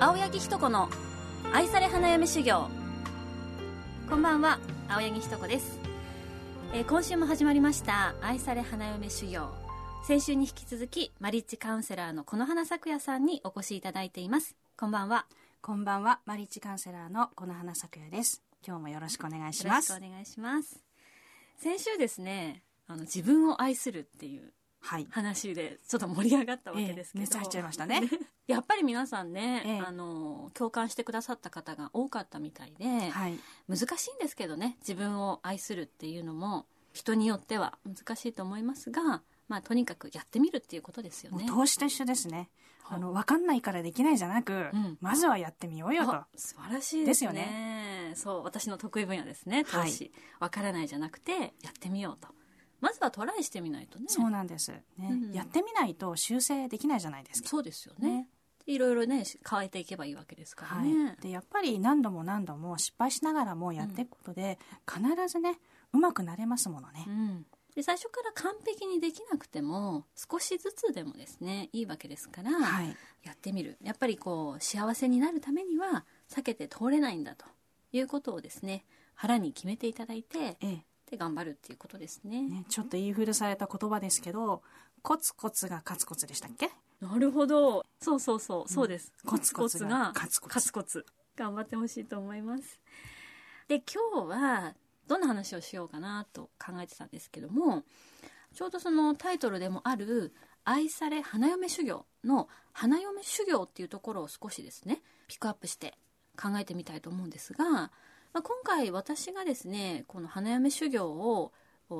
青柳ひと子の愛され花嫁修行こんばんは青柳ひと子です、えー今週も始まりました愛され花嫁修行先週に引き続きマリッジカウンセラーのこの花咲夜さんにお越しいただいていますこんばんはこんばんは、マリッジカウンセラーのこの花咲夜です。今日もよろしくお願いしよろます。しくお願いします先週ですねあの自分を愛するっていうはい。話でちょっと盛り上がったわけですけど、ええ熱入っちゃいましたね。やっぱり皆さんね、ええあの共感してくださった方が多かったみたいで、はい。難しいんですけどね自分を愛するっていうのも人によっては難しいと思いますが、まあ、とにかくやってみるっていうことですよね。投資と一緒ですね。はあの、わかんないからできないじゃなく、んまずはやってみようよとあ。素晴らしいですねよそう私の得意分野ですね投資、わからないじゃなくてやってみようとまずはトライしてみないとねそうなんです。ね、うんやってみないと修正できないじゃないですか。そうですよねねいろいろね変えていけばいいわけですからはね、い。で、やっぱり何度も何度も失敗しながらもやっていくことで、必ずね、うまくなれますものねう。ん、で最初から完璧にできなくても少しずつでもですねいいわけですから、はい。やってみるやっぱりこう幸せになるためには避けて通れないんだということをですね腹に決めていただいてええ。で頑張るっていうことですね。ね、ちょっと言い古された言葉ですけど、コツコツがカツコツでしたっけ？なるほど。そうそうそう、そうです。コツコツがカツコツ。カツコツ。頑張ってほしいと思います。で今日はどんな話をしようかなと考えてたんですけどもちょうどそのタイトルでもある「愛され花嫁修行」の「花嫁修行」っていうところを少しですねピックアップして考えてみたいと思うんですが、まあ、今回私がですねこの花嫁修行を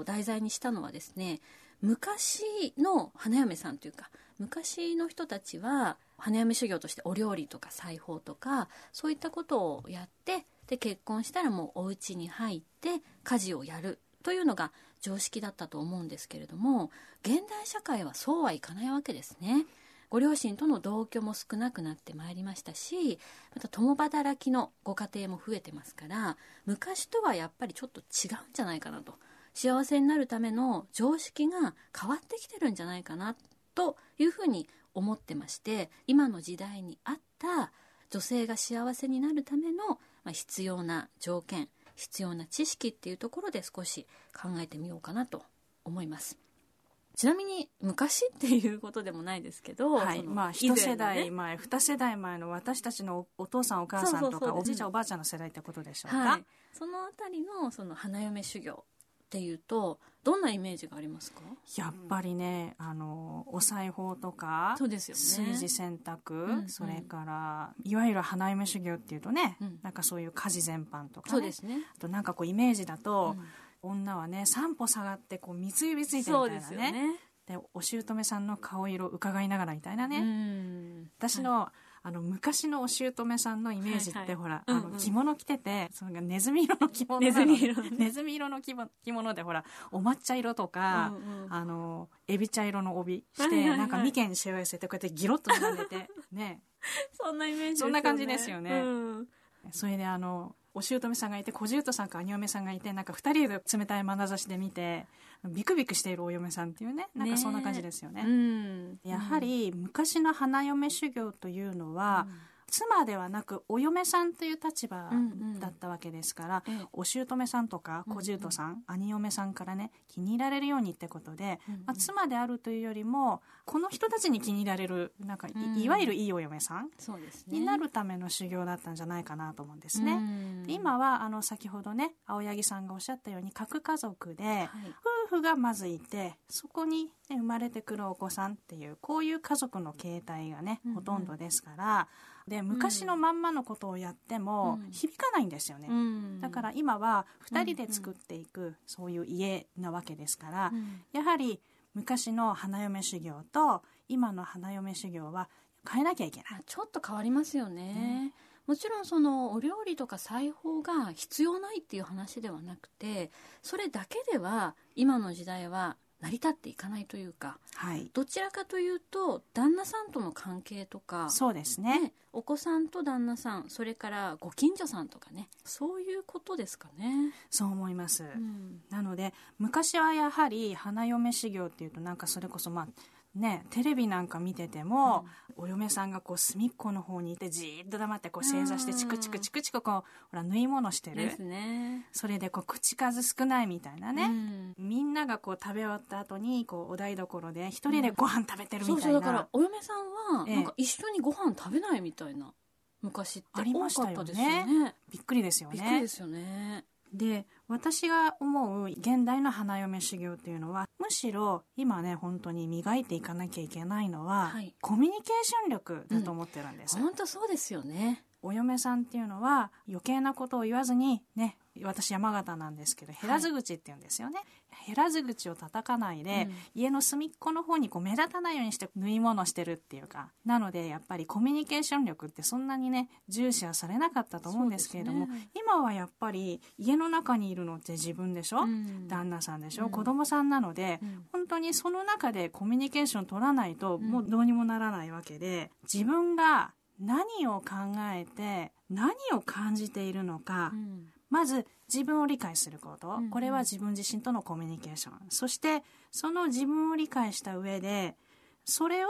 題材にしたのはですね昔の花嫁さんというか昔の人たちは花嫁修行としてお料理とか裁縫とかそういったことをやってで結婚したらもうお家に入って家事をやるというのが常識だったと思うんですけれども現代社会はそうはいかないわけですね。ご両親との同居も少なくなってまいりましたしまた共働きのご家庭も増えてますから昔とはやっぱりちょっと違うんじゃないかなと幸せになるための常識が変わってきてるんじゃないかなというふうに思ってまして今の時代に合った女性が幸せになるための、必要な条件必要な知識っていうところで少し考えてみようかなと思います。ちなみに昔っていうことでもないですけど、はい、まあ一世以前のね。代前、二世代前の私たちのおお父さんお母さんとかおじいちゃんおばあちゃんの世代ってことでしょうか、はい、そのあたりのその花嫁修行っていうとどんなイメージがありますか？やっぱりねあのお裁縫とかそうですよね。炊事洗濯、んうん。それからいわゆる花嫁修行っていうとね、うん。なんかそういう家事全般とかね。そうですね。あとなんかこうイメージだと、うん女はね三歩下がってこう三つ指ついてるみたいなね。ね。でお姑さんの顔色伺いながらみたいなね、うん。私の,、あの昔のお姑さんのイメージって、はいはい。ほら、あの着物着ててそのネズミ色の着物ネズミ色ネズミ色の着物でほらお抹茶色とか、あのエビ茶色の帯して、はいはいはい。なんか眉間しわ寄せてこうやってギロッと並んでてね。そんなイメージですよね。そんな感じですよね。うん。それであのお姑さんがいて小姑さんか兄嫁さんがいてなんか二人で冷たい眼差しで見てビクビクしているお嫁さんっていうねなんかそんな感じですよね。うん。やはり昔の花嫁修行というのは、妻ではなくお嫁さんという立場うんうん。だったわけですから、ええ。お姑さんとか小姑さん、兄嫁さんからね気に入られるようにってことで、うんうん。まあ、妻であるというよりもこの人たちに気に入られるなんかい,、うん。いわゆるいいお嫁さんそうですね。になるための修行だったんじゃないかなと思うんですね。うん。で今はあの先ほどね青柳さんがおっしゃったように核家族で、はい。夫婦がまずいてそこに、ね、生まれてくるお子さんっていうこういう家族の形態がね、うんうん。ほとんどですからで昔のまんまのことをやってもうん。響かないんですよね、うん。だから今は2人で作っていく、そういう家なわけですから、うん。やはり昔の花嫁修行と今の花嫁修行は変えなきゃいけない。あちょっと変わりますよね、もちろんそのお料理とか裁縫が必要ないっていう話ではなくてそれだけでは今の時代は成り立っていかないというかはい、どちらかというと旦那さんとの関係とかそうですねね、お子さんと旦那さんそれからご近所さんとかねそういうことですかね。そう思います。うんなので昔はやはり花嫁修行っていうとなんかそれこそまあね、テレビなんか見てても、お嫁さんがこう隅っこの方にいてじーっと黙ってこう正座してチクチクチクチクこうほら縫い物してる。ですね。それでこう口数少ないみたいなね、うん。みんながこう食べ終わった後にこうお台所で一人でご飯食べてるみそうたいな、そうだからお嫁さんはええ。なんか一緒にご飯食べないみたいな昔ってありましたよね。ねびっくりですよびっくりねですよね。で私が思う現代の花嫁修行っていうのはむしろ今ね本当に磨いていかなきゃいけないのは、はい。コミュニケーション力だと思ってるんです、本当そうですよねお嫁さんっていうのは余計なことを言わずにね私山形なんですけど減らず口って言うんですよね、減らず口を叩かないで、うん。家の隅っこの方にこう目立たないようにして縫い物してるっていうかなのでやっぱりコミュニケーション力ってそんなにね重視はされなかったと思うんですけれども、ね。今はやっぱり家の中にいるのって自分でしょ、うん。旦那さんでしょ、うん。子供さんなので、うん。本当にその中でコミュニケーション取らないとうん。もうどうにもならないわけで、自分が何を考えて何を感じているのか、うんまず自分を理解すること、うんうん。これは自分自身とのコミュニケーション。そしてその自分を理解した上でそれを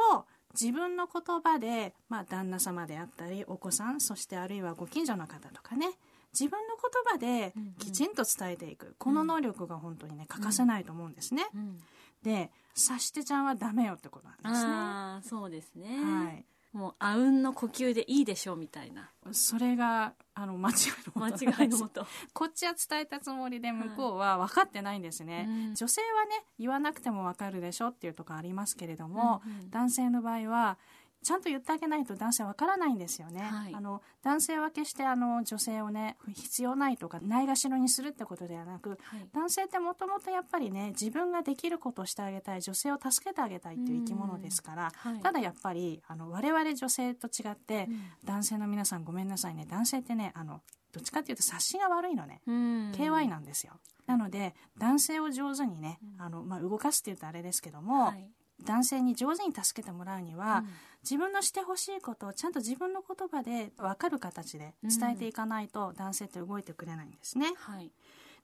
自分の言葉で、まあ、旦那様であったりお子さんそしてあるいはご近所の方とかね。自分の言葉でうんうん。きちんと伝えていく、この能力が本当にね欠かせないと思うんですね。うん。で察してちゃんはダメよってことなんですね。そうですね、はい、もうあうんの呼吸でいいでしょうみたいな。それがあの間違いの間もとなんです。違いのこっちは伝えたつもりで向こうは分かってないんですね、うん。女性はね言わなくても分かるでしょっていうところありますけれども、うんうん。男性の場合はちゃんと言ってあげないと男性は分からないんですよね、はい。あの男性は決してあの女性をね必要ないとかないがしろにするってことではなくはい。男性ってもともとやっぱりね自分ができることをしてあげたい女性を助けてあげたいっていう生き物ですから、はい。ただやっぱりあの我々女性と違って、うん。男性の皆さんごめんなさいね。男性ってねあのどっちかっていうと察しが悪いのね、うん。KY なんですよ。なので男性を上手にね、うん。あのまあ、動かすっていうとあれですけども、はい男性に上手に助けてもらうには、うん。自分のしてほしいことをちゃんと自分の言葉で分かる形で伝えていかないと男性って動いてくれないんですね。はい。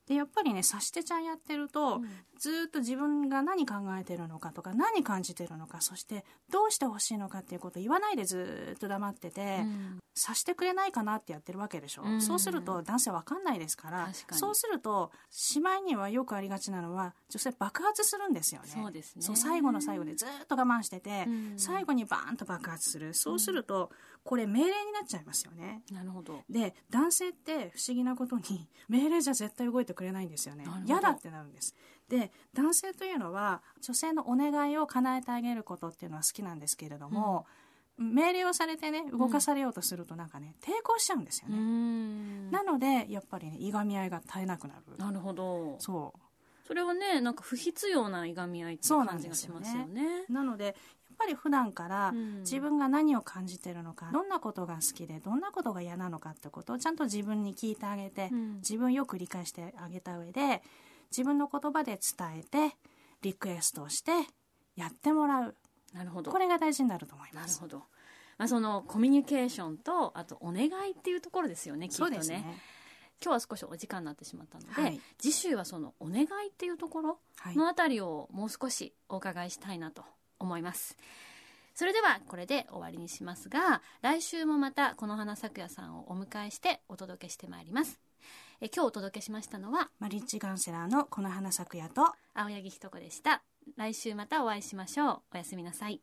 でやっぱりね察してちゃんやってると、うん。ずーっと自分が何考えてるのかとか何感じてるのかそしてどうしてほしいのかっていうことを言わないでずーっと黙ってて、うん察してくれないかなってやってるわけでしょ、うん。そうすると男性わかんないですからそうするとしまいにはよくありがちなのは女性爆発するんですよね。そうですね。そう最後の最後でずーっと我慢してて、うん。最後にバーンと爆発する。そうするとこれ命令になっちゃいますよね。なるほど。で男性って不思議なことに 命令じゃ絶対動いてくれないんですよね。嫌だってなるんです。で男性というのは女性のお願いを叶えてあげることっていうのは好きなんですけれども、命令をされてね動かされようとするとなんかね抵抗しちゃうんですようね、ん。なのでやっぱりねいがみ合いが絶えなくなる。なるほど。そう。それはねなんか不必要ないがみ合いって感じがしなんですよね。ますよね。なのでやっぱり普段からうん。自分が何を感じてるのか、どんなことが好きでどんなことが嫌なのかってことをちゃんと自分に聞いてあげて、うん。自分をよく理解してあげた上で自分の言葉で伝えてリクエストをしてやってもらうなるほど。これが大事になると思います。なるほど、まあ、そのコミュニケーションとあとお願いっていうところですよねきっとね。そうですね。今日は少しお時間になってしまったので、はい。次週はそのお願いっていうところはい。のあたりをもう少しお伺いしたいなと思います。それではこれで終わりにしますが来週もまたこの花咲夜さんをお迎えしてお届けしてまいりますえ今日お届けしましたのはマリッジカウンセラーのこの花咲夜と青柳ひと子でした。来週またお会いしましょう。おやすみなさい